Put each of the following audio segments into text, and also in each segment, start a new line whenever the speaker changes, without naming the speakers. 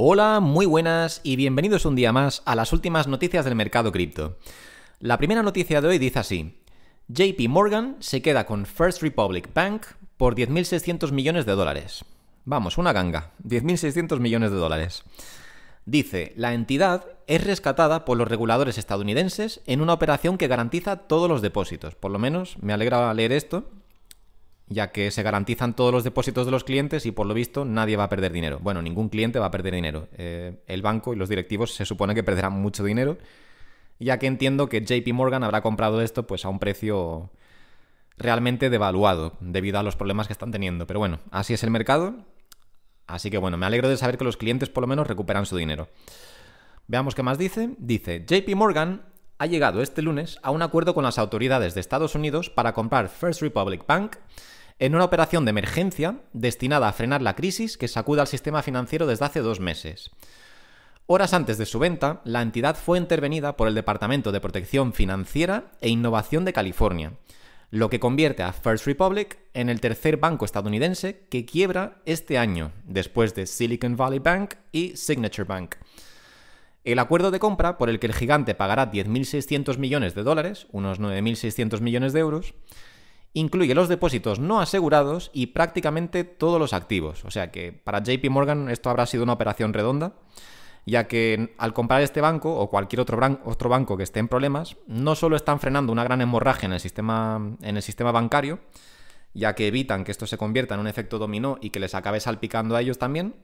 Hola, muy buenas y bienvenidos un día más a las últimas noticias del mercado cripto. La primera noticia de hoy dice así. JP Morgan se queda con First Republic Bank por 10.600 millones de dólares. Vamos, una ganga. 10.600 millones de dólares. Dice, la entidad es rescatada por los reguladores estadounidenses en una operación que garantiza todos los depósitos. Por lo menos me alegra leer esto, ya que se garantizan todos los depósitos de los clientes y por lo visto nadie va a perder dinero. Bueno, ningún cliente va a perder dinero. Eh, el banco y los directivos se supone que perderán mucho dinero, ya que entiendo que JP Morgan habrá comprado esto pues a un precio realmente devaluado debido a los problemas que están teniendo. Pero bueno, así es el mercado. Así que bueno, me alegro de saber que los clientes por lo menos recuperan su dinero. Veamos qué más dice. Dice, JP Morgan ha llegado este lunes a un acuerdo con las autoridades de Estados Unidos para comprar First Republic Bank en una operación de emergencia destinada a frenar la crisis que sacuda al sistema financiero desde hace dos meses. Horas antes de su venta, la entidad fue intervenida por el Departamento de Protección Financiera e Innovación de California, lo que convierte a First Republic en el tercer banco estadounidense que quiebra este año, después de Silicon Valley Bank y Signature Bank. El acuerdo de compra, por el que el gigante pagará 10.600 millones de dólares, unos 9.600 millones de euros, incluye los depósitos no asegurados y prácticamente todos los activos. O sea que para JP Morgan esto habrá sido una operación redonda, ya que al comprar este banco o cualquier otro, banco que esté en problemas, no solo están frenando una gran hemorragia en el sistema bancario, ya que evitan que esto se convierta en un efecto dominó y que les acabe salpicando a ellos también,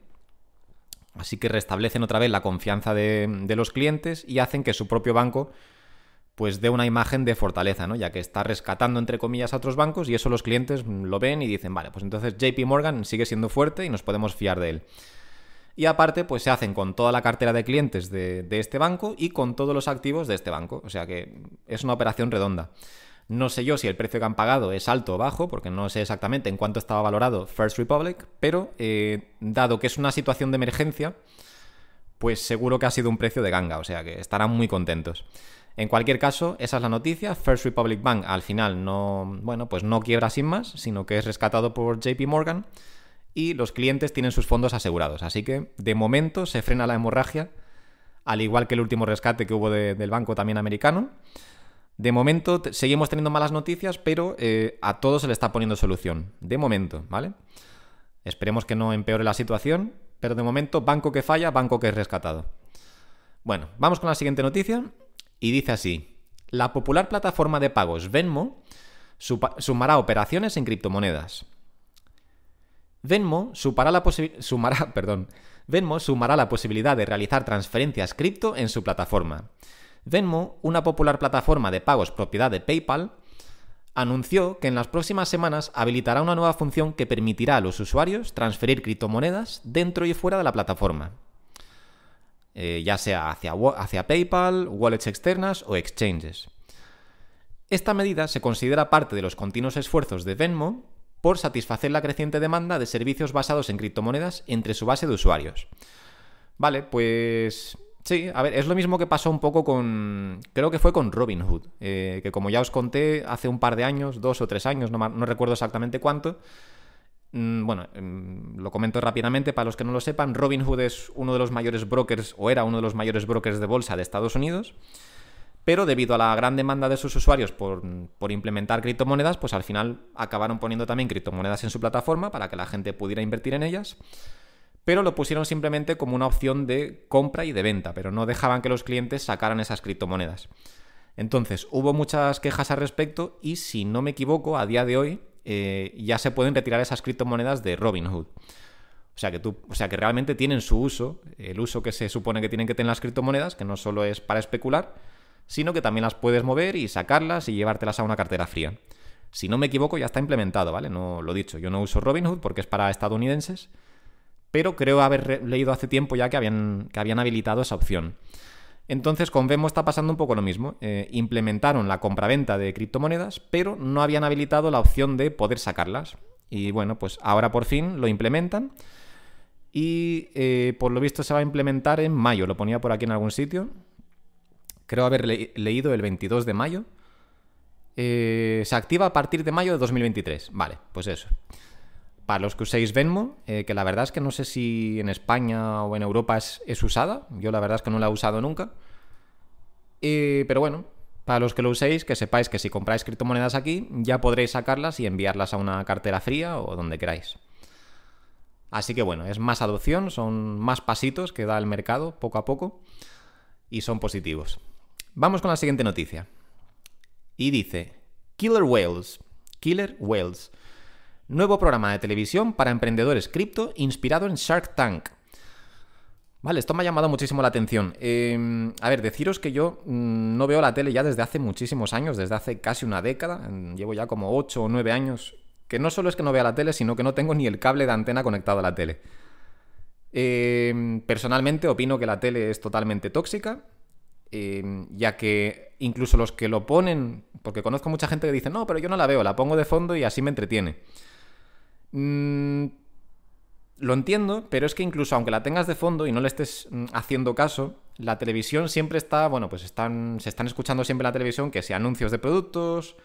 así que restablecen otra vez la confianza de, los clientes y hacen que su propio banco pues dé una imagen de fortaleza, ¿no? Ya que está rescatando, entre comillas, a otros bancos y eso los clientes lo ven y dicen, vale, pues entonces JP Morgan sigue siendo fuerte y nos podemos fiar de él. Y aparte, pues se hacen con toda la cartera de clientes de, este banco y con todos los activos de este banco. O sea que es una operación redonda. No sé yo si el precio que han pagado es alto o bajo, porque no sé exactamente en cuánto estaba valorado First Republic, pero eh, dado que es una situación de emergencia, pues seguro que ha sido un precio de ganga, o sea que estarán muy contentos. En cualquier caso, esa es la noticia. First Republic Bank al final no, bueno, pues no quiebra sin más, sino que es rescatado por JP Morgan y los clientes tienen sus fondos asegurados. Así que de momento se frena la hemorragia, al igual que el último rescate que hubo del banco también americano. De momento seguimos teniendo malas noticias, pero eh, a todos se le está poniendo solución. De momento, ¿vale? Esperemos que no empeore la situación, pero de momento banco que falla, banco que es rescatado. Bueno, vamos con la siguiente noticia y dice así, la popular plataforma de pagos Venmo sumará operaciones en criptomonedas. Venmo sumará la, Venmo sumará la posibilidad de realizar transferencias cripto en su plataforma. Venmo, una popular plataforma de pagos propiedad de PayPal, anunció que en las próximas semanas habilitará una nueva función que permitirá a los usuarios transferir criptomonedas dentro y fuera de la plataforma. Eh, ya sea hacia, hacia PayPal, wallets externas o exchanges. Esta medida se considera parte de los continuos esfuerzos de Venmo por satisfacer la creciente demanda de servicios basados en criptomonedas entre su base de usuarios. Vale, pues sí, a ver, es lo mismo que pasó un poco con, creo que fue con Robinhood, eh, que como ya os conté hace un par de años, dos o tres años, no recuerdo exactamente cuánto, Mm, bueno, em, lo comento rápidamente para los que no lo sepan. Robinhood es uno de los mayores brokers, o era uno de los mayores brokers de bolsa de Estados Unidos. Pero debido a la gran demanda de sus usuarios por, implementar criptomonedas, pues al final acabaron poniendo también criptomonedas en su plataforma para que la gente pudiera invertir en ellas. Pero lo pusieron simplemente como una opción de compra y de venta, pero no dejaban que los clientes sacaran esas criptomonedas. Entonces, hubo muchas quejas al respecto y si no me equivoco, a día de hoy eh, ya se pueden retirar esas criptomonedas de Robinhood. O sea, que tú, o sea que realmente tienen su uso, el uso que se supone que tienen que tener las criptomonedas, que no solo es para especular, sino que también las puedes mover y sacarlas y llevártelas a una cartera fría. Si no me equivoco, ya está implementado, ¿vale? No lo he dicho, yo no uso Robinhood porque es para estadounidenses, pero creo haber leído hace tiempo ya que habían, que habían habilitado esa opción. Entonces con Venmo está pasando un poco lo mismo. Eh, implementaron la compraventa de criptomonedas, pero no habían habilitado la opción de poder sacarlas. Y bueno, pues ahora por fin lo implementan. Y eh, por lo visto se va a implementar en mayo. Lo ponía por aquí en algún sitio. Creo haber leído el 22 de mayo. Eh, se activa a partir de mayo de 2023. Vale, pues eso. Para los que uséis Venmo, eh, que la verdad es que no sé si en España o en Europa es, usada. Yo la verdad es que no la he usado nunca. pero bueno, para los que lo uséis, que sepáis que si compráis criptomonedas aquí, ya podréis sacarlas y enviarlas a una cartera fría o donde queráis. Así que bueno, es más adopción, son más pasitos que da el mercado poco a poco y son positivos. Vamos con la siguiente noticia. Y dice, Killer Whales, Killer Whales, nuevo programa de televisión para emprendedores cripto inspirado en Shark Tank. Vale, esto me ha llamado muchísimo la atención. Em, a ver, deciros que yo mm, no veo la tele ya desde hace muchísimos años, desde hace casi una década. Llevo ya como 8 o 9 años. Que no solo es que no vea la tele, sino que no tengo ni el cable de antena conectado a la tele. Em, personalmente opino que la tele es totalmente tóxica, em, ya que incluso los que lo ponen, porque conozco mucha gente que dice, no, pero yo no la veo, la pongo de fondo y así me entretiene. Mm, lo entiendo, pero es que incluso aunque la tengas de fondo y no le estés mm, haciendo caso, la televisión siempre está, bueno, pues están, se están escuchando siempre en la televisión que si anuncios de productos,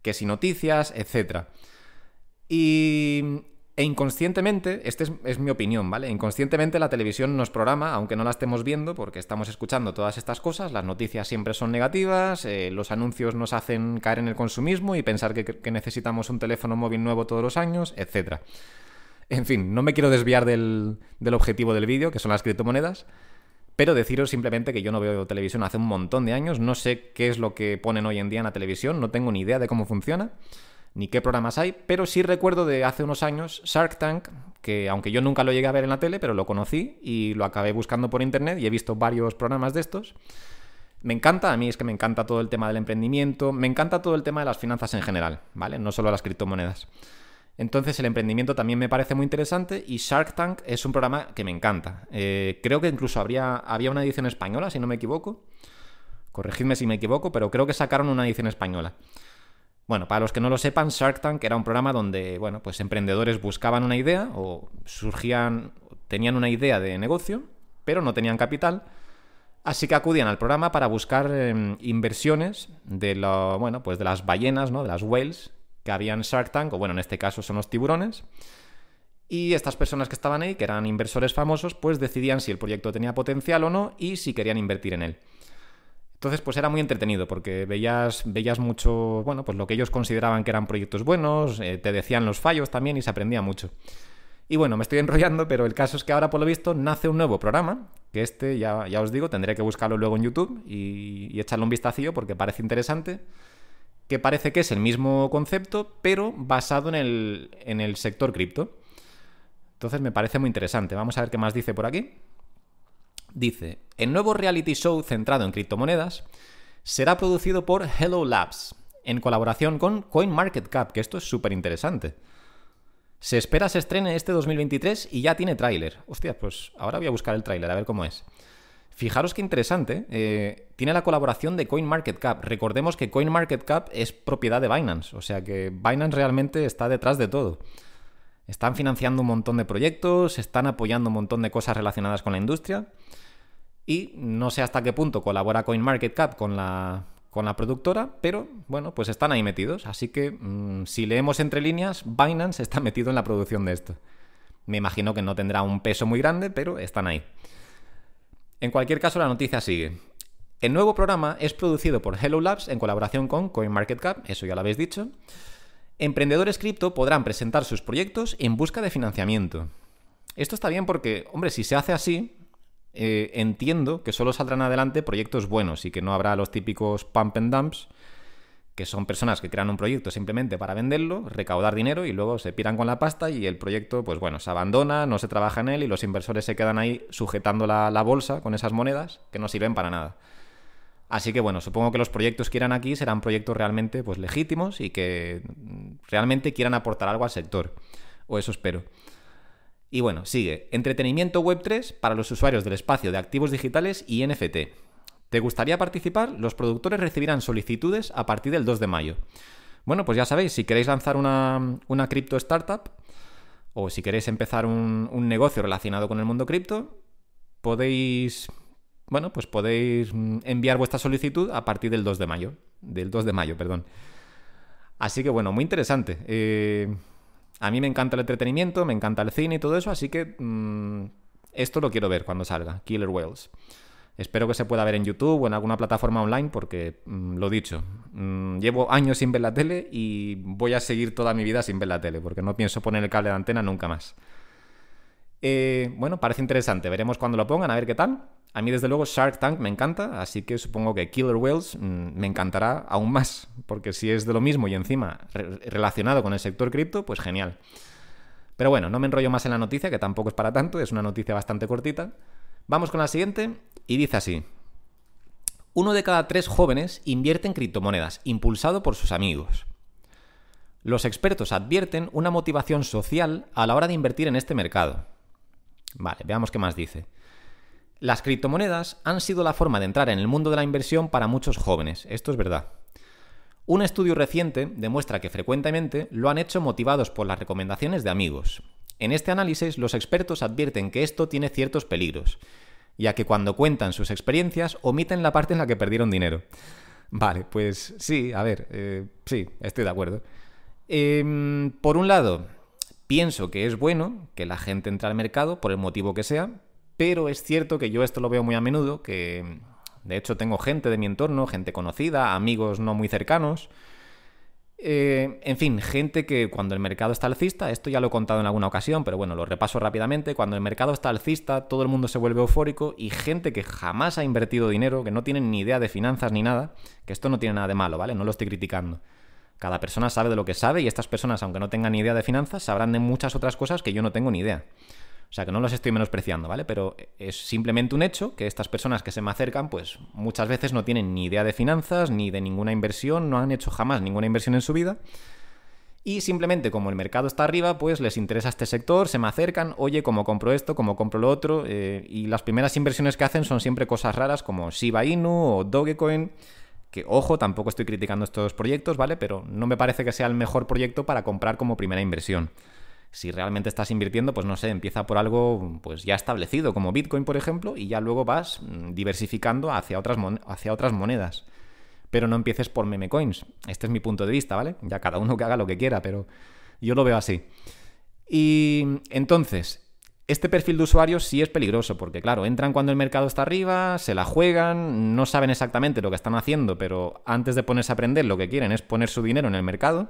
que si noticias, etc. Y, e inconscientemente, esta es, mi opinión, ¿vale? Inconscientemente la televisión nos programa, aunque no la estemos viendo, porque estamos escuchando todas estas cosas, las noticias siempre son negativas, eh, los anuncios nos hacen caer en el consumismo y pensar que, necesitamos un teléfono móvil nuevo todos los años, etc. En fin, no me quiero desviar del, objetivo del vídeo, que son las criptomonedas, pero deciros simplemente que yo no veo televisión hace un montón de años, no sé qué es lo que ponen hoy en día en la televisión, no tengo ni idea de cómo funciona, ni qué programas hay, pero sí recuerdo de hace unos años Shark Tank, que aunque yo nunca lo llegué a ver en la tele, pero lo conocí y lo acabé buscando por internet y he visto varios programas de estos. Me encanta, a mí es que me encanta todo el tema del emprendimiento, me encanta todo el tema de las finanzas en general, ¿vale? No solo las criptomonedas. Entonces el emprendimiento también me parece muy interesante y Shark Tank es un programa que me encanta. Eh, creo que incluso habría, había una edición española, si no me equivoco. Corregidme si me equivoco, pero creo que sacaron una edición española. Bueno, para los que no lo sepan, Shark Tank era un programa donde, bueno, pues emprendedores buscaban una idea o surgían, tenían una idea de negocio, pero no tenían capital. Así que acudían al programa para buscar em, inversiones de lo, bueno, pues de las ballenas, ¿no? De las whales, que había en Shark Tank, o bueno, en este caso son los tiburones. Y estas personas que estaban ahí, que eran inversores famosos, pues decidían si el proyecto tenía potencial o no y si querían invertir en él. Entonces, pues era muy entretenido porque veías, veías mucho, bueno, pues lo que ellos consideraban que eran proyectos buenos, eh, te decían los fallos también y se aprendía mucho. Y bueno, me estoy enrollando, pero el caso es que ahora, por lo visto, nace un nuevo programa, que este, ya, ya os digo, tendré que buscarlo luego en YouTube y, echarle un vistacillo porque parece interesante que parece que es el mismo concepto, pero basado en el, en el sector cripto. Entonces me parece muy interesante. Vamos a ver qué más dice por aquí. Dice, el nuevo reality show centrado en criptomonedas será producido por Hello Labs, en colaboración con CoinMarketCap, que esto es súper interesante. Se espera se estrene este 2023 y ya tiene tráiler. Hostia, pues ahora voy a buscar el tráiler, a ver cómo es. Fijaros qué interesante, eh, tiene la colaboración de CoinMarketCap. Recordemos que CoinMarketCap es propiedad de Binance, o sea que Binance realmente está detrás de todo. Están financiando un montón de proyectos, están apoyando un montón de cosas relacionadas con la industria y no sé hasta qué punto colabora CoinMarketCap con la, con la productora, pero bueno, pues están ahí metidos. Así que mm, si leemos entre líneas, Binance está metido en la producción de esto. Me imagino que no tendrá un peso muy grande, pero están ahí. En cualquier caso, la noticia sigue. El nuevo programa es producido por Hello Labs en colaboración con CoinMarketCap, eso ya lo habéis dicho. Emprendedores cripto podrán presentar sus proyectos en busca de financiamiento. Esto está bien porque, hombre, si se hace así, eh, entiendo que solo saldrán adelante proyectos buenos y que no habrá los típicos pump and dumps que son personas que crean un proyecto simplemente para venderlo, recaudar dinero y luego se piran con la pasta y el proyecto, pues bueno, se abandona, no se trabaja en él y los inversores se quedan ahí sujetando la, bolsa con esas monedas que no sirven para nada. Así que bueno, supongo que los proyectos que irán aquí serán proyectos realmente pues legítimos y que realmente quieran aportar algo al sector. O eso espero. Y bueno, sigue. Entretenimiento Web 3 para los usuarios del espacio de activos digitales y NFT. ¿Te gustaría participar? Los productores recibirán solicitudes a partir del 2 de mayo. Bueno, pues ya sabéis, si queréis lanzar una, una cripto startup o si queréis empezar un, negocio relacionado con el mundo cripto, podéis, bueno, pues podéis enviar vuestra solicitud a partir del 2 de mayo. Del 2 de mayo, perdón. Así que bueno, muy interesante. Eh, A mí me encanta el entretenimiento, me encanta el cine y todo eso, así que mm, esto lo quiero ver cuando salga, Killer Whales. Espero que se pueda ver en YouTube o en alguna plataforma online porque, mm, lo dicho, mm, llevo años sin ver la tele y voy a seguir toda mi vida sin ver la tele porque no pienso poner el cable de antena nunca más. Eh, bueno, parece interesante, veremos cuando lo pongan, a ver qué tal. A mí desde luego Shark Tank me encanta, así que supongo que Killer Whales mm, me encantará aún más, porque si es de lo mismo y encima relacionado con el sector cripto, pues genial. Pero bueno, no me enrollo más en la noticia, que tampoco es para tanto, es una noticia bastante cortita. Vamos con la siguiente y dice así. Uno de cada tres jóvenes invierte en criptomonedas, impulsado por sus amigos. Los expertos advierten una motivación social a la hora de invertir en este mercado. Vale, veamos qué más dice. Las criptomonedas han sido la forma de entrar en el mundo de la inversión para muchos jóvenes, esto es verdad. Un estudio reciente demuestra que frecuentemente lo han hecho motivados por las recomendaciones de amigos. En este análisis los expertos advierten que esto tiene ciertos peligros, ya que cuando cuentan sus experiencias omiten la parte en la que perdieron dinero. Vale, pues sí, a ver, eh, sí, estoy de acuerdo. Em, por un lado, pienso que es bueno que la gente entre al mercado, por el motivo que sea, pero es cierto que yo esto lo veo muy a menudo, que de hecho tengo gente de mi entorno, gente conocida, amigos no muy cercanos, eh, en fin, gente que cuando el mercado está alcista, esto ya lo he contado en alguna ocasión, pero bueno, lo repaso rápidamente, cuando el mercado está alcista, todo el mundo se vuelve eufórico y gente que jamás ha invertido dinero, que no tienen ni idea de finanzas ni nada, que esto no tiene nada de malo, ¿vale? No lo estoy criticando. Cada persona sabe de lo que sabe y estas personas, aunque no tengan ni idea de finanzas, sabrán de muchas otras cosas que yo no tengo ni idea. O sea que no los estoy menospreciando, ¿vale? Pero es simplemente un hecho que estas personas que se me acercan, pues muchas veces no tienen ni idea de finanzas, ni de ninguna inversión, no han hecho jamás ninguna inversión en su vida. Y simplemente como el mercado está arriba, pues les interesa este sector, se me acercan, oye, cómo compro esto, cómo compro lo otro, eh, y las primeras inversiones que hacen son siempre cosas raras como Shiba Inu o Dogecoin, que ojo, tampoco estoy criticando estos proyectos, ¿vale? Pero no me parece que sea el mejor proyecto para comprar como primera inversión si realmente estás invirtiendo, pues no sé, empieza por algo pues ya establecido, como Bitcoin, por ejemplo, y ya luego vas mm, diversificando hacia otras, hacia otras monedas. Pero no empieces por meme coins. Este es mi punto de vista, ¿vale? Ya cada uno que haga lo que quiera, pero yo lo veo así. Y entonces, este perfil de usuarios sí es peligroso, porque claro, entran cuando el mercado está arriba, se la juegan, no saben exactamente lo que están haciendo, pero antes de ponerse a aprender lo que quieren es poner su dinero en el mercado.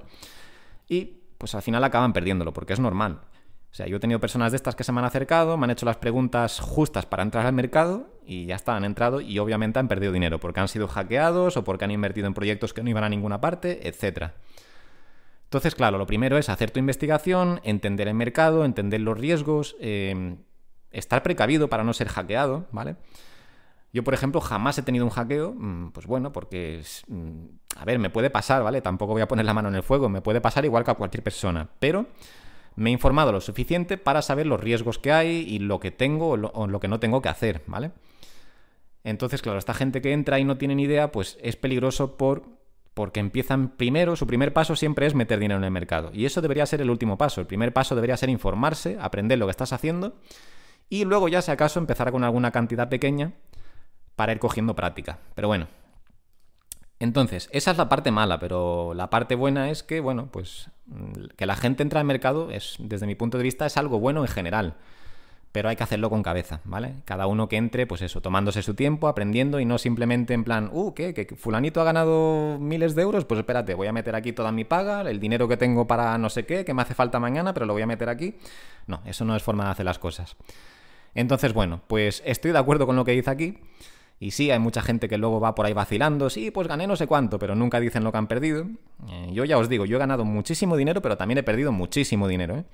Y pues al final acaban perdiéndolo, porque es normal. O sea, yo he tenido personas de estas que se me han acercado, me han hecho las preguntas justas para entrar al mercado y ya está, han entrado y obviamente han perdido dinero porque han sido hackeados o porque han invertido en proyectos que no iban a ninguna parte, etc. Entonces, claro, lo primero es hacer tu investigación, entender el mercado, entender los riesgos, eh, estar precavido para no ser hackeado, ¿vale? Yo, por ejemplo, jamás he tenido un hackeo, mm, pues bueno, porque, mm, a ver, me puede pasar, ¿vale? Tampoco voy a poner la mano en el fuego, me puede pasar igual que a cualquier persona, pero me he informado lo suficiente para saber los riesgos que hay y lo que tengo o lo, que no tengo que hacer, ¿vale? Entonces, claro, esta gente que entra y no tiene ni idea, pues es peligroso por, porque empiezan primero, su primer paso siempre es meter dinero en el mercado. Y eso debería ser el último paso. El primer paso debería ser informarse, aprender lo que estás haciendo y luego ya si acaso empezar con alguna cantidad pequeña para ir cogiendo práctica. Pero bueno. Entonces, esa es la parte mala, pero la parte buena es que, bueno, pues mm, que la gente entra al mercado es, desde mi punto de vista, es algo bueno en general. Pero hay que hacerlo con cabeza, ¿vale? Cada uno que entre, pues eso, tomándose su tiempo, aprendiendo y no simplemente en plan, uh, ¿qué? ¿Que fulanito ha ganado miles de euros? Pues espérate, voy a meter aquí toda mi paga, el dinero que tengo para no sé qué, que me hace falta mañana, pero lo voy a meter aquí. No, eso no es forma de hacer las cosas. Entonces, bueno, pues estoy de acuerdo con lo que dice aquí. Y sí, hay mucha gente que luego va por ahí vacilando, sí, pues gané no sé cuánto, pero nunca dicen lo que han perdido. Eh, yo ya os digo, yo he ganado muchísimo dinero, pero también he perdido muchísimo dinero. ¿eh?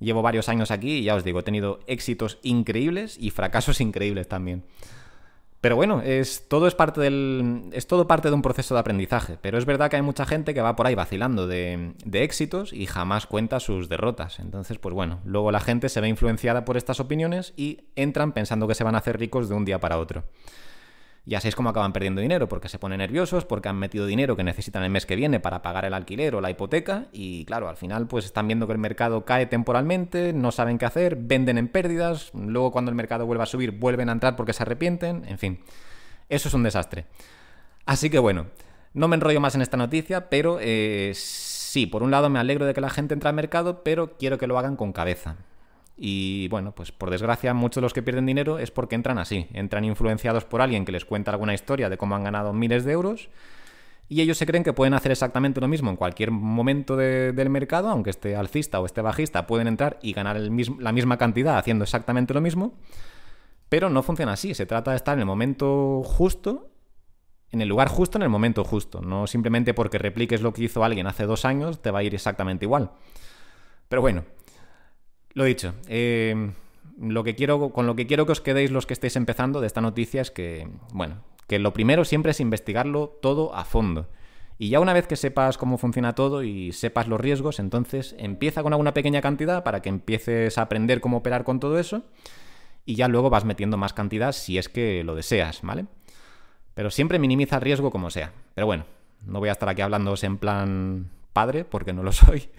Llevo varios años aquí y ya os digo, he tenido éxitos increíbles y fracasos increíbles también. Pero bueno, es, todo es parte del. es todo parte de un proceso de aprendizaje. Pero es verdad que hay mucha gente que va por ahí vacilando de, de, éxitos y jamás cuenta sus derrotas. Entonces, pues bueno, luego la gente se ve influenciada por estas opiniones y entran pensando que se van a hacer ricos de un día para otro. Y así es como acaban perdiendo dinero, porque se ponen nerviosos, porque han metido dinero que necesitan el mes que viene para pagar el alquiler o la hipoteca, y claro, al final pues están viendo que el mercado cae temporalmente, no saben qué hacer, venden en pérdidas, luego cuando el mercado vuelva a subir vuelven a entrar porque se arrepienten, en fin, eso es un desastre. Así que bueno, no me enrollo más en esta noticia, pero eh, sí, por un lado me alegro de que la gente entre al mercado, pero quiero que lo hagan con cabeza. Y bueno, pues por desgracia muchos de los que pierden dinero es porque entran así, entran influenciados por alguien que les cuenta alguna historia de cómo han ganado miles de euros y ellos se creen que pueden hacer exactamente lo mismo en cualquier momento del mercado, aunque esté alcista o esté bajista, pueden entrar y ganar la misma cantidad haciendo exactamente lo mismo, pero no funciona así, se trata de estar en el momento justo, en el lugar justo, en el momento justo, no simplemente porque repliques lo que hizo alguien hace dos años te va a ir exactamente igual. Pero bueno, lo dicho, eh, lo que quiero, con lo que quiero que os quedéis los que estéis empezando de esta noticia es que, bueno, que lo primero siempre es investigarlo todo a fondo. Y ya una vez que sepas cómo funciona todo y sepas los riesgos, entonces empieza con alguna pequeña cantidad para que empieces a aprender cómo operar con todo eso y ya luego vas metiendo más cantidad si es que lo deseas, ¿vale? Pero siempre minimiza el riesgo como sea. Pero bueno, no voy a estar aquí hablándoos en plan padre porque no lo soy.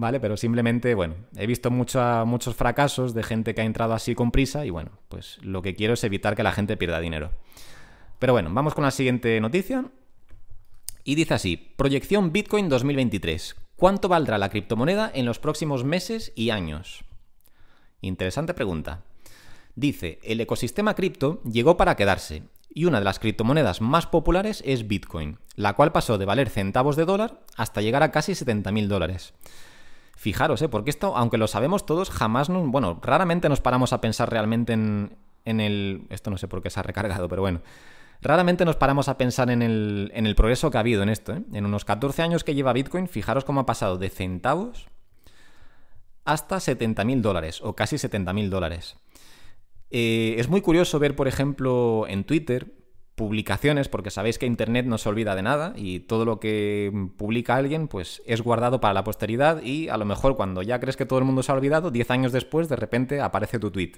¿Vale? Pero simplemente, bueno, he visto muchos fracasos de gente que ha entrado así con prisa y bueno, pues lo que quiero es evitar que la gente pierda dinero. Pero bueno, vamos con la siguiente noticia. Y dice así, proyección Bitcoin 2023. ¿Cuánto valdrá la criptomoneda en los próximos meses y años? Interesante pregunta. Dice, el ecosistema cripto llegó para quedarse y una de las criptomonedas más populares es Bitcoin, la cual pasó de valer centavos de dólar hasta llegar a casi 70.000 dólares. Fijaros, ¿eh? porque esto, aunque lo sabemos todos, jamás, nos, bueno, raramente nos paramos a pensar realmente en, en, el... Esto no sé por qué se ha recargado, pero bueno. Raramente nos paramos a pensar en el, en el progreso que ha habido en esto. ¿eh? En unos 14 años que lleva Bitcoin, fijaros cómo ha pasado de centavos hasta 70.000 dólares, o casi 70.000 dólares. Eh, es muy curioso ver, por ejemplo, en Twitter, publicaciones, porque sabéis que Internet no se olvida de nada y todo lo que publica alguien pues es guardado para la posteridad y a lo mejor cuando ya crees que todo el mundo se ha olvidado, 10 años después de repente aparece tu tweet.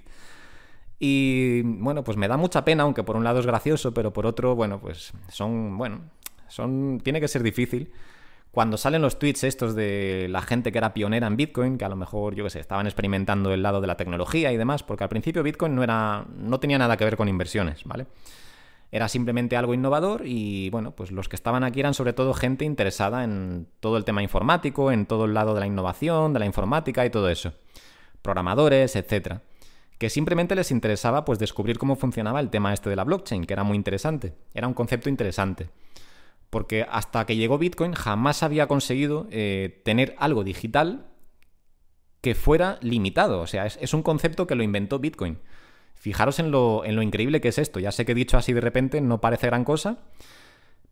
Y bueno, pues me da mucha pena, aunque por un lado es gracioso, pero por otro, bueno, pues son, bueno, son, tiene que ser difícil. Cuando salen los tweets estos de la gente que era pionera en Bitcoin, que a lo mejor, yo qué sé, estaban experimentando el lado de la tecnología y demás, porque al principio Bitcoin no era, no tenía nada que ver con inversiones, ¿vale? Era simplemente algo innovador y bueno, pues los que estaban aquí eran sobre todo gente interesada en todo el tema informático, en todo el lado de la innovación, de la informática y todo eso. Programadores, etcétera. Que simplemente les interesaba pues descubrir cómo funcionaba el tema este de la blockchain, que era muy interesante. Era un concepto interesante. Porque hasta que llegó Bitcoin jamás había conseguido eh, tener algo digital que fuera limitado. O sea, es un concepto que lo inventó Bitcoin. Fijaros en lo, en lo increíble que es esto. Ya sé que dicho así de repente no parece gran cosa,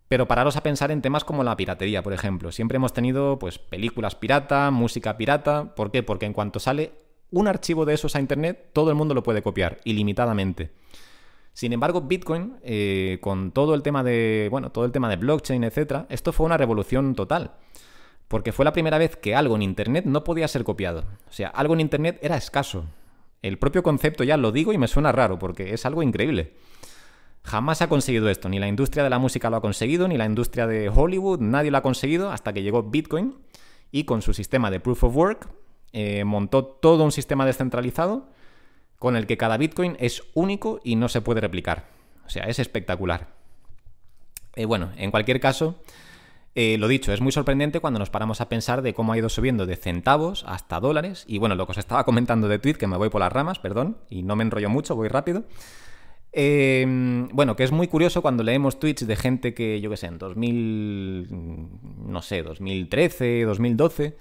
pero pararos a pensar en temas como la piratería, por ejemplo. Siempre hemos tenido pues películas pirata, música pirata. ¿Por qué? Porque en cuanto sale un archivo de esos a internet, todo el mundo lo puede copiar, ilimitadamente. Sin embargo, Bitcoin, eh, con todo el tema de. Bueno, todo el tema de blockchain, etc., esto fue una revolución total. Porque fue la primera vez que algo en internet no podía ser copiado. O sea, algo en internet era escaso. El propio concepto ya lo digo y me suena raro porque es algo increíble. Jamás ha conseguido esto, ni la industria de la música lo ha conseguido, ni la industria de Hollywood, nadie lo ha conseguido hasta que llegó Bitcoin y con su sistema de proof of work eh, montó todo un sistema descentralizado con el que cada Bitcoin es único y no se puede replicar. O sea, es espectacular. Eh, bueno, en cualquier caso, eh, lo dicho, es muy sorprendente cuando nos paramos a pensar de cómo ha ido subiendo de centavos hasta dólares. Y bueno, lo que os estaba comentando de tweet, que me voy por las ramas, perdón, y no me enrollo mucho, voy rápido. Em, bueno, que es muy curioso cuando leemos tweets de gente que, yo qué sé, en 2000, no sé, 2013, 2012,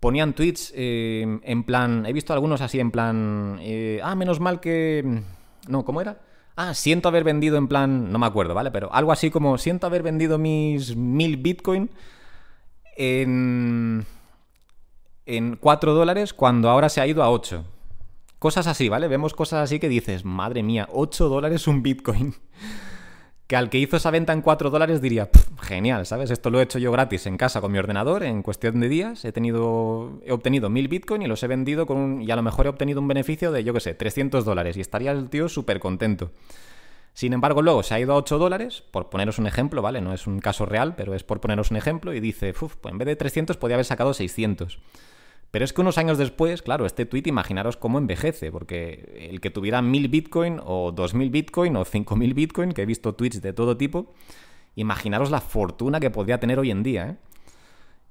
ponían tweets em, en plan, he visto algunos así en plan, eh, ah, menos mal que... No, ¿cómo era? Ah, siento haber vendido en plan, no me acuerdo, ¿vale? Pero algo así como, siento haber vendido mis mil Bitcoin en, en 4 dólares cuando ahora se ha ido a 8. Cosas así, ¿vale? Vemos cosas así que dices, madre mía, 8 dólares un Bitcoin que al que hizo esa venta en 4 dólares diría, genial, ¿sabes? Esto lo he hecho yo gratis en casa con mi ordenador en cuestión de días. He, tenido, he obtenido 1000 Bitcoin y los he vendido con un, y a lo mejor he obtenido un beneficio de, yo qué sé, 300 dólares y estaría el tío súper contento. Sin embargo, luego se ha ido a 8 dólares, por poneros un ejemplo, ¿vale? No es un caso real, pero es por poneros un ejemplo, y dice, uff, pues en vez de 300 podía haber sacado 600. Pero es que unos años después, claro, este tweet imaginaros cómo envejece, porque el que tuviera 1000 Bitcoin o 2000 Bitcoin o 5000 Bitcoin, que he visto tweets de todo tipo, imaginaros la fortuna que podría tener hoy en día. ¿eh?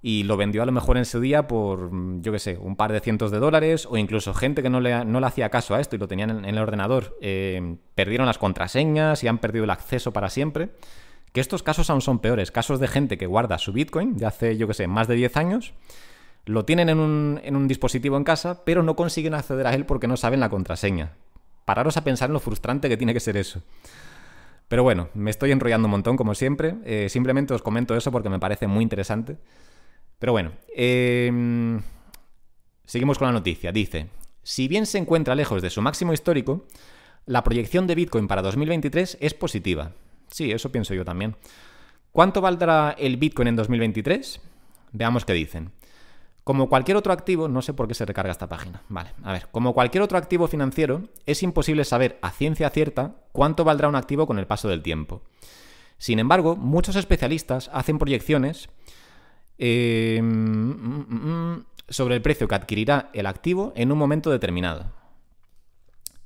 y lo vendió a lo mejor en su día por, yo qué sé, un par de cientos de dólares o incluso gente que no le, no le hacía caso a esto y lo tenían en, el ordenador, eh, perdieron las contraseñas y han perdido el acceso para siempre. Que estos casos aún son peores, casos de gente que guarda su Bitcoin de hace, yo qué sé, más de 10 años, lo tienen en un, en un dispositivo en casa, pero no consiguen acceder a él porque no saben la contraseña. Pararos a pensar en lo frustrante que tiene que ser eso. Pero bueno, me estoy enrollando un montón como siempre, eh, simplemente os comento eso porque me parece muy interesante. Pero bueno, em, seguimos con la noticia. Dice, si bien se encuentra lejos de su máximo histórico, la proyección de Bitcoin para 2023 es positiva. Sí, eso pienso yo también. ¿Cuánto valdrá el Bitcoin en 2023? Veamos qué dicen. Como cualquier otro activo, no sé por qué se recarga esta página. Vale, a ver, como cualquier otro activo financiero, es imposible saber a ciencia cierta cuánto valdrá un activo con el paso del tiempo. Sin embargo, muchos especialistas hacen proyecciones eh, sobre el precio que adquirirá el activo en un momento determinado.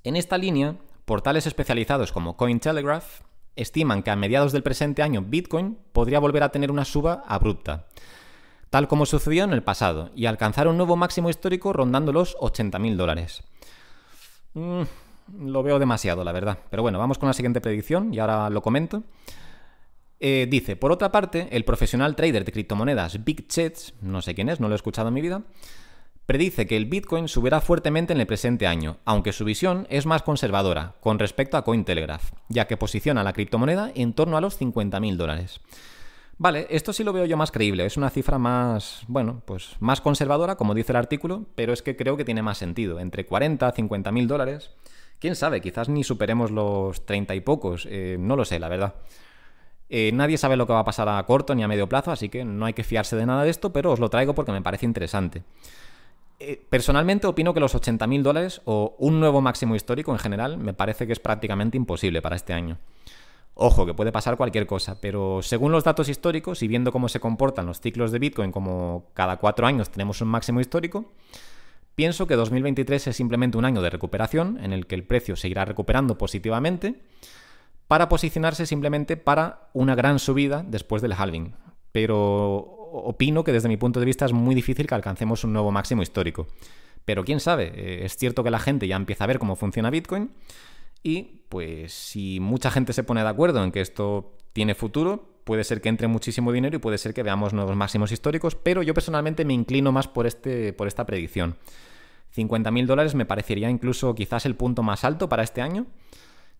En esta línea, portales especializados como Cointelegraph estiman que a mediados del presente año Bitcoin podría volver a tener una suba abrupta, tal como sucedió en el pasado, y alcanzar un nuevo máximo histórico rondando los 80.000 dólares. lo veo demasiado, la verdad. Pero bueno, vamos con la siguiente predicción y ahora lo comento. Eh, dice, por otra parte, el profesional trader de criptomonedas Big Chets, no sé quién es, no lo he escuchado en mi vida, predice que el Bitcoin subirá fuertemente en el presente año, aunque su visión es más conservadora con respecto a Cointelegraph, ya que posiciona la criptomoneda en torno a los 50.000 dólares. Vale, esto sí lo veo yo más creíble, es una cifra más, bueno, pues más conservadora, como dice el artículo, pero es que creo que tiene más sentido, entre 40 a 50.000 dólares. Quién sabe, quizás ni superemos los 30 y pocos, eh, no lo sé, la verdad. Eh, nadie sabe lo que va a pasar a corto ni a medio plazo, así que no hay que fiarse de nada de esto, pero os lo traigo porque me parece interesante. Eh, personalmente opino que los 80.000 dólares o un nuevo máximo histórico en general me parece que es prácticamente imposible para este año. Ojo, que puede pasar cualquier cosa, pero según los datos históricos y viendo cómo se comportan los ciclos de Bitcoin, como cada cuatro años tenemos un máximo histórico, pienso que 2023 es simplemente un año de recuperación en el que el precio seguirá recuperando positivamente para posicionarse simplemente para una gran subida después del halving. Pero opino que desde mi punto de vista es muy difícil que alcancemos un nuevo máximo histórico. Pero quién sabe, eh, es cierto que la gente ya empieza a ver cómo funciona Bitcoin y pues si mucha gente se pone de acuerdo en que esto tiene futuro, puede ser que entre muchísimo dinero y puede ser que veamos nuevos máximos históricos, pero yo personalmente me inclino más por, este, por esta predicción. 50.000 dólares me parecería incluso quizás el punto más alto para este año.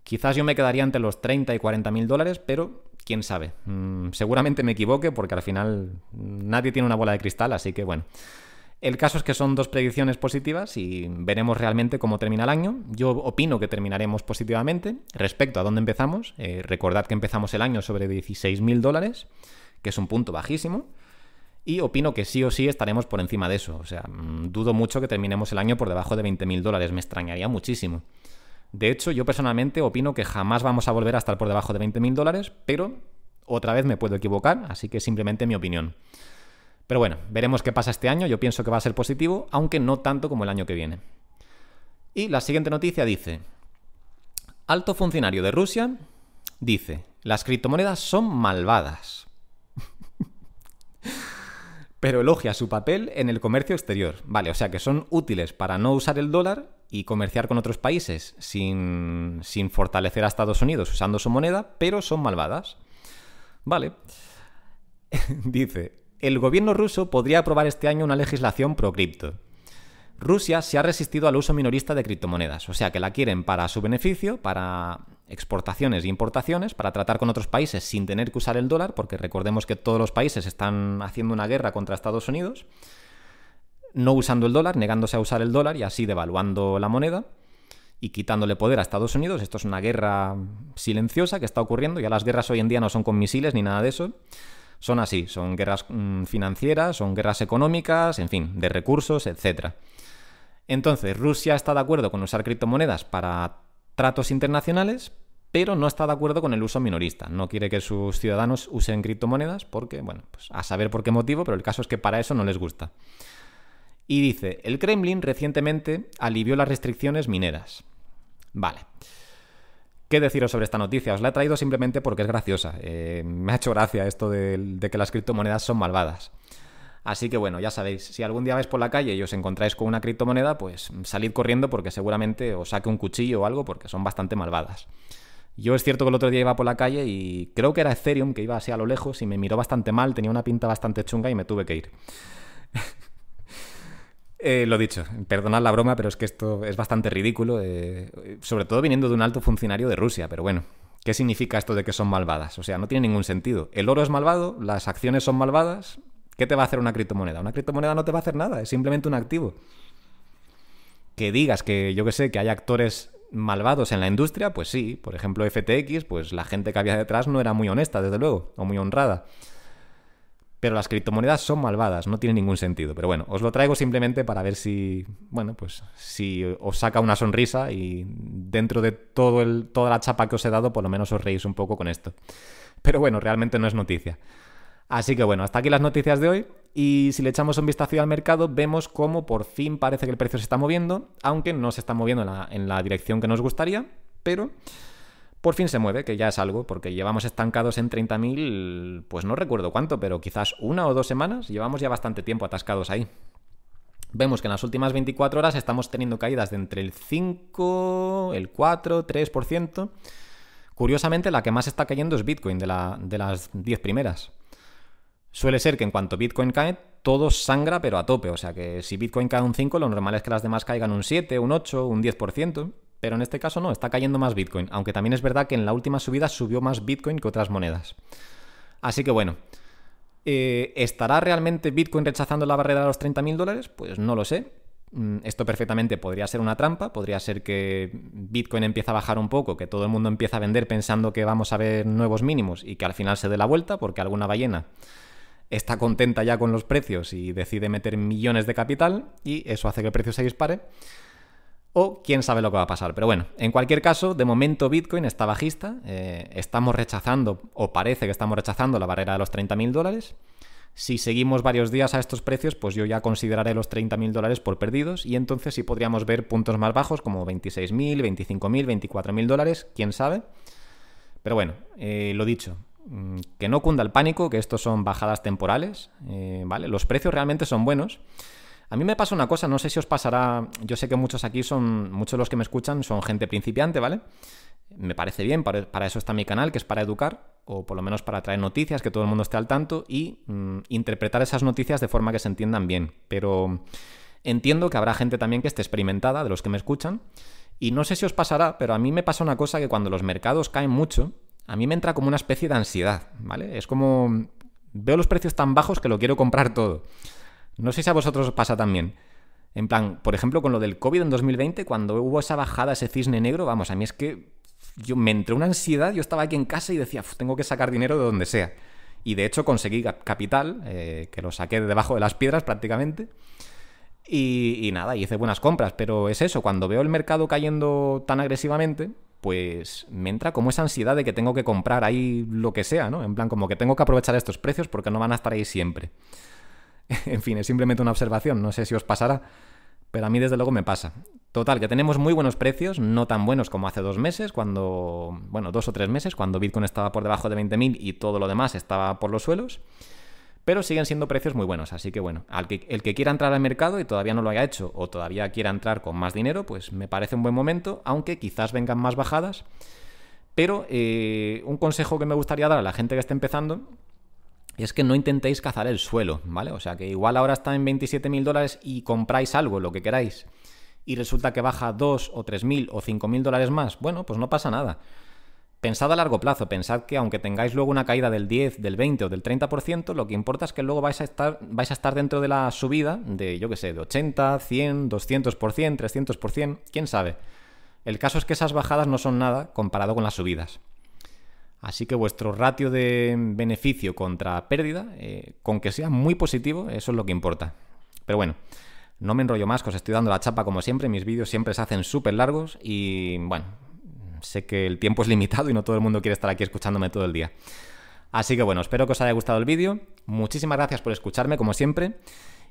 Quizás yo me quedaría entre los 30 y 40 mil dólares, pero quién sabe. Mm, seguramente me equivoque porque al final nadie tiene una bola de cristal, así que bueno. El caso es que son dos predicciones positivas y veremos realmente cómo termina el año. Yo opino que terminaremos positivamente. Respecto a dónde empezamos, eh, recordad que empezamos el año sobre 16 mil dólares, que es un punto bajísimo. Y opino que sí o sí estaremos por encima de eso. O sea, mm, dudo mucho que terminemos el año por debajo de 20 mil dólares. Me extrañaría muchísimo. De hecho, yo personalmente opino que jamás vamos a volver a estar por debajo de 20.000 dólares, pero otra vez me puedo equivocar, así que simplemente mi opinión. Pero bueno, veremos qué pasa este año, yo pienso que va a ser positivo, aunque no tanto como el año que viene. Y la siguiente noticia dice, alto funcionario de Rusia dice, las criptomonedas son malvadas. pero elogia su papel en el comercio exterior. Vale, o sea que son útiles para no usar el dólar y comerciar con otros países sin, sin fortalecer a Estados Unidos usando su moneda, pero son malvadas. Vale. Dice, el gobierno ruso podría aprobar este año una legislación pro cripto. Rusia se ha resistido al uso minorista de criptomonedas, o sea que la quieren para su beneficio, para exportaciones e importaciones, para tratar con otros países sin tener que usar el dólar, porque recordemos que todos los países están haciendo una guerra contra Estados Unidos, no usando el dólar, negándose a usar el dólar y así devaluando la moneda y quitándole poder a Estados Unidos. Esto es una guerra silenciosa que está ocurriendo, ya las guerras hoy en día no son con misiles ni nada de eso. Son así, son guerras mm, financieras, son guerras económicas, en fin, de recursos, etcétera. Entonces, Rusia está de acuerdo con usar criptomonedas para tratos internacionales, pero no está de acuerdo con el uso minorista. No quiere que sus ciudadanos usen criptomonedas porque, bueno, pues a saber por qué motivo, pero el caso es que para eso no les gusta. Y dice, el Kremlin recientemente alivió las restricciones mineras. Vale. ¿Qué deciros sobre esta noticia? Os la he traído simplemente porque es graciosa. Eh, me ha hecho gracia esto de que las criptomonedas son malvadas. Así que bueno, ya sabéis, si algún día vais por la calle y os encontráis con una criptomoneda, pues salid corriendo porque seguramente os saque un cuchillo o algo porque son bastante malvadas. Yo es cierto que el otro día iba por la calle y creo que era Ethereum, que iba así a lo lejos y me miró bastante mal, tenía una pinta bastante chunga y me tuve que ir. Eh, lo dicho, perdonad la broma, pero es que esto es bastante ridículo, eh, sobre todo viniendo de un alto funcionario de Rusia, pero bueno, ¿qué significa esto de que son malvadas? O sea, no tiene ningún sentido. El oro es malvado, las acciones son malvadas, ¿qué te va a hacer una criptomoneda? Una criptomoneda no te va a hacer nada, es simplemente un activo. Que digas que, yo que sé, que hay actores malvados en la industria, pues sí. Por ejemplo, FTX, pues la gente que había detrás no era muy honesta, desde luego, o muy honrada. Pero las criptomonedas son malvadas, no tiene ningún sentido. Pero bueno, os lo traigo simplemente para ver si, bueno, pues si os saca una sonrisa y dentro de todo el, toda la chapa que os he dado, por lo menos os reís un poco con esto. Pero bueno, realmente no es noticia. Así que bueno, hasta aquí las noticias de hoy. Y si le echamos un vistazo al mercado, vemos cómo por fin parece que el precio se está moviendo, aunque no se está moviendo en la, dirección que nos gustaría, pero por fin se mueve, que ya es algo, porque llevamos estancados en 30.000, pues no recuerdo cuánto, pero quizás una o dos semanas, llevamos ya bastante tiempo atascados ahí. Vemos que en las últimas 24 horas estamos teniendo caídas de entre el 5, el 4, 3%. Curiosamente, la que más está cayendo es Bitcoin, de, de las 10 primeras suele ser que en cuanto Bitcoin cae, todo sangra pero a tope. O sea que si Bitcoin cae un 5, lo normal es que las demás caigan un 7, un 8, un 10%. Pero en este caso no, está cayendo más Bitcoin. Aunque también es verdad que en la última subida subió más Bitcoin que otras monedas. Así que bueno, eh, ¿estará realmente Bitcoin rechazando la barrera de los 30.000 dólares? Pues no lo sé. Mm, esto perfectamente podría ser una trampa, podría ser que Bitcoin empieza a bajar un poco, que todo el mundo empieza a vender pensando que vamos a ver nuevos mínimos y que al final se dé la vuelta porque alguna ballena está contenta ya con los precios y decide meter millones de capital y eso hace que el precio se dispare. O quién sabe lo que va a pasar. Pero bueno, en cualquier caso, de momento Bitcoin está bajista. Eh, estamos rechazando, o parece que estamos rechazando la barrera de los 30.000 dólares. Si seguimos varios días a estos precios, pues yo ya consideraré los 30.000 dólares por perdidos y entonces sí podríamos ver puntos más bajos como 26.000, 25.000, 24.000 dólares, quién sabe. Pero bueno, eh, lo dicho, Mm, que no cunda el pánico, que estos son bajadas temporales, eh, ¿vale? Los precios realmente son buenos. A mí me pasa una cosa, no sé si os pasará, yo sé que muchos aquí son, muchos de los que me escuchan son gente principiante, ¿vale? Me parece bien, para, eso está mi canal, que es para educar, o por lo menos para traer noticias, que todo el mundo esté al tanto y mm, interpretar esas noticias de forma que se entiendan bien. Pero entiendo que habrá gente también que esté experimentada, de los que me escuchan, y no sé si os pasará, pero a mí me pasa una cosa que cuando los mercados caen mucho, a mí me entra como una especie de ansiedad, ¿vale? Es como veo los precios tan bajos que lo quiero comprar todo. No sé si a vosotros os pasa también. En plan, por ejemplo, con lo del COVID en 2020, cuando hubo esa bajada, ese cisne negro, vamos, a mí es que yo me entró una ansiedad, yo estaba aquí en casa y decía, tengo que sacar dinero de donde sea. Y de hecho conseguí capital, eh, que lo saqué de debajo de las piedras prácticamente. Y, y nada, hice buenas compras, pero es eso, cuando veo el mercado cayendo tan agresivamente, pues me entra como esa ansiedad de que tengo que comprar ahí lo que sea, ¿no? En plan, como que tengo que aprovechar estos precios porque no van a estar ahí siempre. en fin, es simplemente una observación, no sé si os pasará, pero a mí desde luego me pasa. Total, que tenemos muy buenos precios, no tan buenos como hace dos meses, cuando, bueno, dos o tres meses, cuando Bitcoin estaba por debajo de 20.000 y todo lo demás estaba por los suelos. Pero siguen siendo precios muy buenos, así que bueno, al que, el que quiera entrar al mercado y todavía no lo haya hecho o todavía quiera entrar con más dinero, pues me parece un buen momento, aunque quizás vengan más bajadas. Pero eh, un consejo que me gustaría dar a la gente que esté empezando es que no intentéis cazar el suelo, ¿vale? O sea, que igual ahora está en 27.000 dólares y compráis algo, lo que queráis, y resulta que baja 2 o 3.000 o 5.000 dólares más, bueno, pues no pasa nada. Pensad a largo plazo, pensad que aunque tengáis luego una caída del 10, del 20 o del 30%, lo que importa es que luego vais a estar, vais a estar dentro de la subida de, yo qué sé, de 80, 100, 200%, 300%, quién sabe. El caso es que esas bajadas no son nada comparado con las subidas. Así que vuestro ratio de beneficio contra pérdida, eh, con que sea muy positivo, eso es lo que importa. Pero bueno, no me enrollo más, que os estoy dando la chapa como siempre, mis vídeos siempre se hacen súper largos y bueno, sé que el tiempo es limitado y no todo el mundo quiere estar aquí escuchándome todo el día. Así que bueno, espero que os haya gustado el vídeo. Muchísimas gracias por escucharme como siempre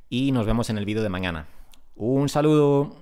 y nos vemos en el vídeo de mañana. Un saludo.